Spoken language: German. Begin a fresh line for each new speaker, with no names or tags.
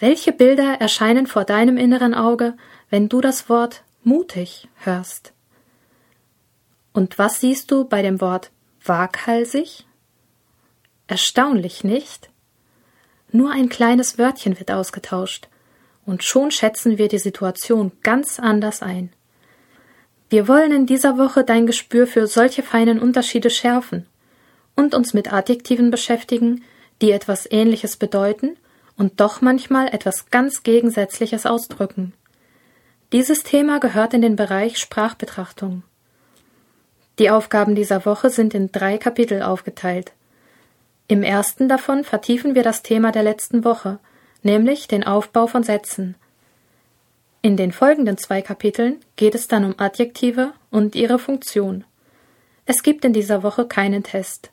Welche Bilder erscheinen vor deinem inneren Auge, wenn du das Wort mutig hörst? Und was siehst du bei dem Wort waghalsig? Erstaunlich, nicht? Nur ein kleines Wörtchen wird ausgetauscht, und schon schätzen wir die Situation ganz anders ein. Wir wollen in dieser Woche dein Gespür für solche feinen Unterschiede schärfen und uns mit Adjektiven beschäftigen, die etwas Ähnliches bedeuten und doch manchmal etwas ganz Gegensätzliches ausdrücken. Dieses Thema gehört in den Bereich Sprachbetrachtung. Die Aufgaben dieser Woche sind in drei Kapitel aufgeteilt. Im ersten davon vertiefen wir das Thema der letzten Woche, nämlich den Aufbau von Sätzen. In den folgenden zwei Kapiteln geht es dann um Adjektive und ihre Funktion. Es gibt in dieser Woche keinen Test.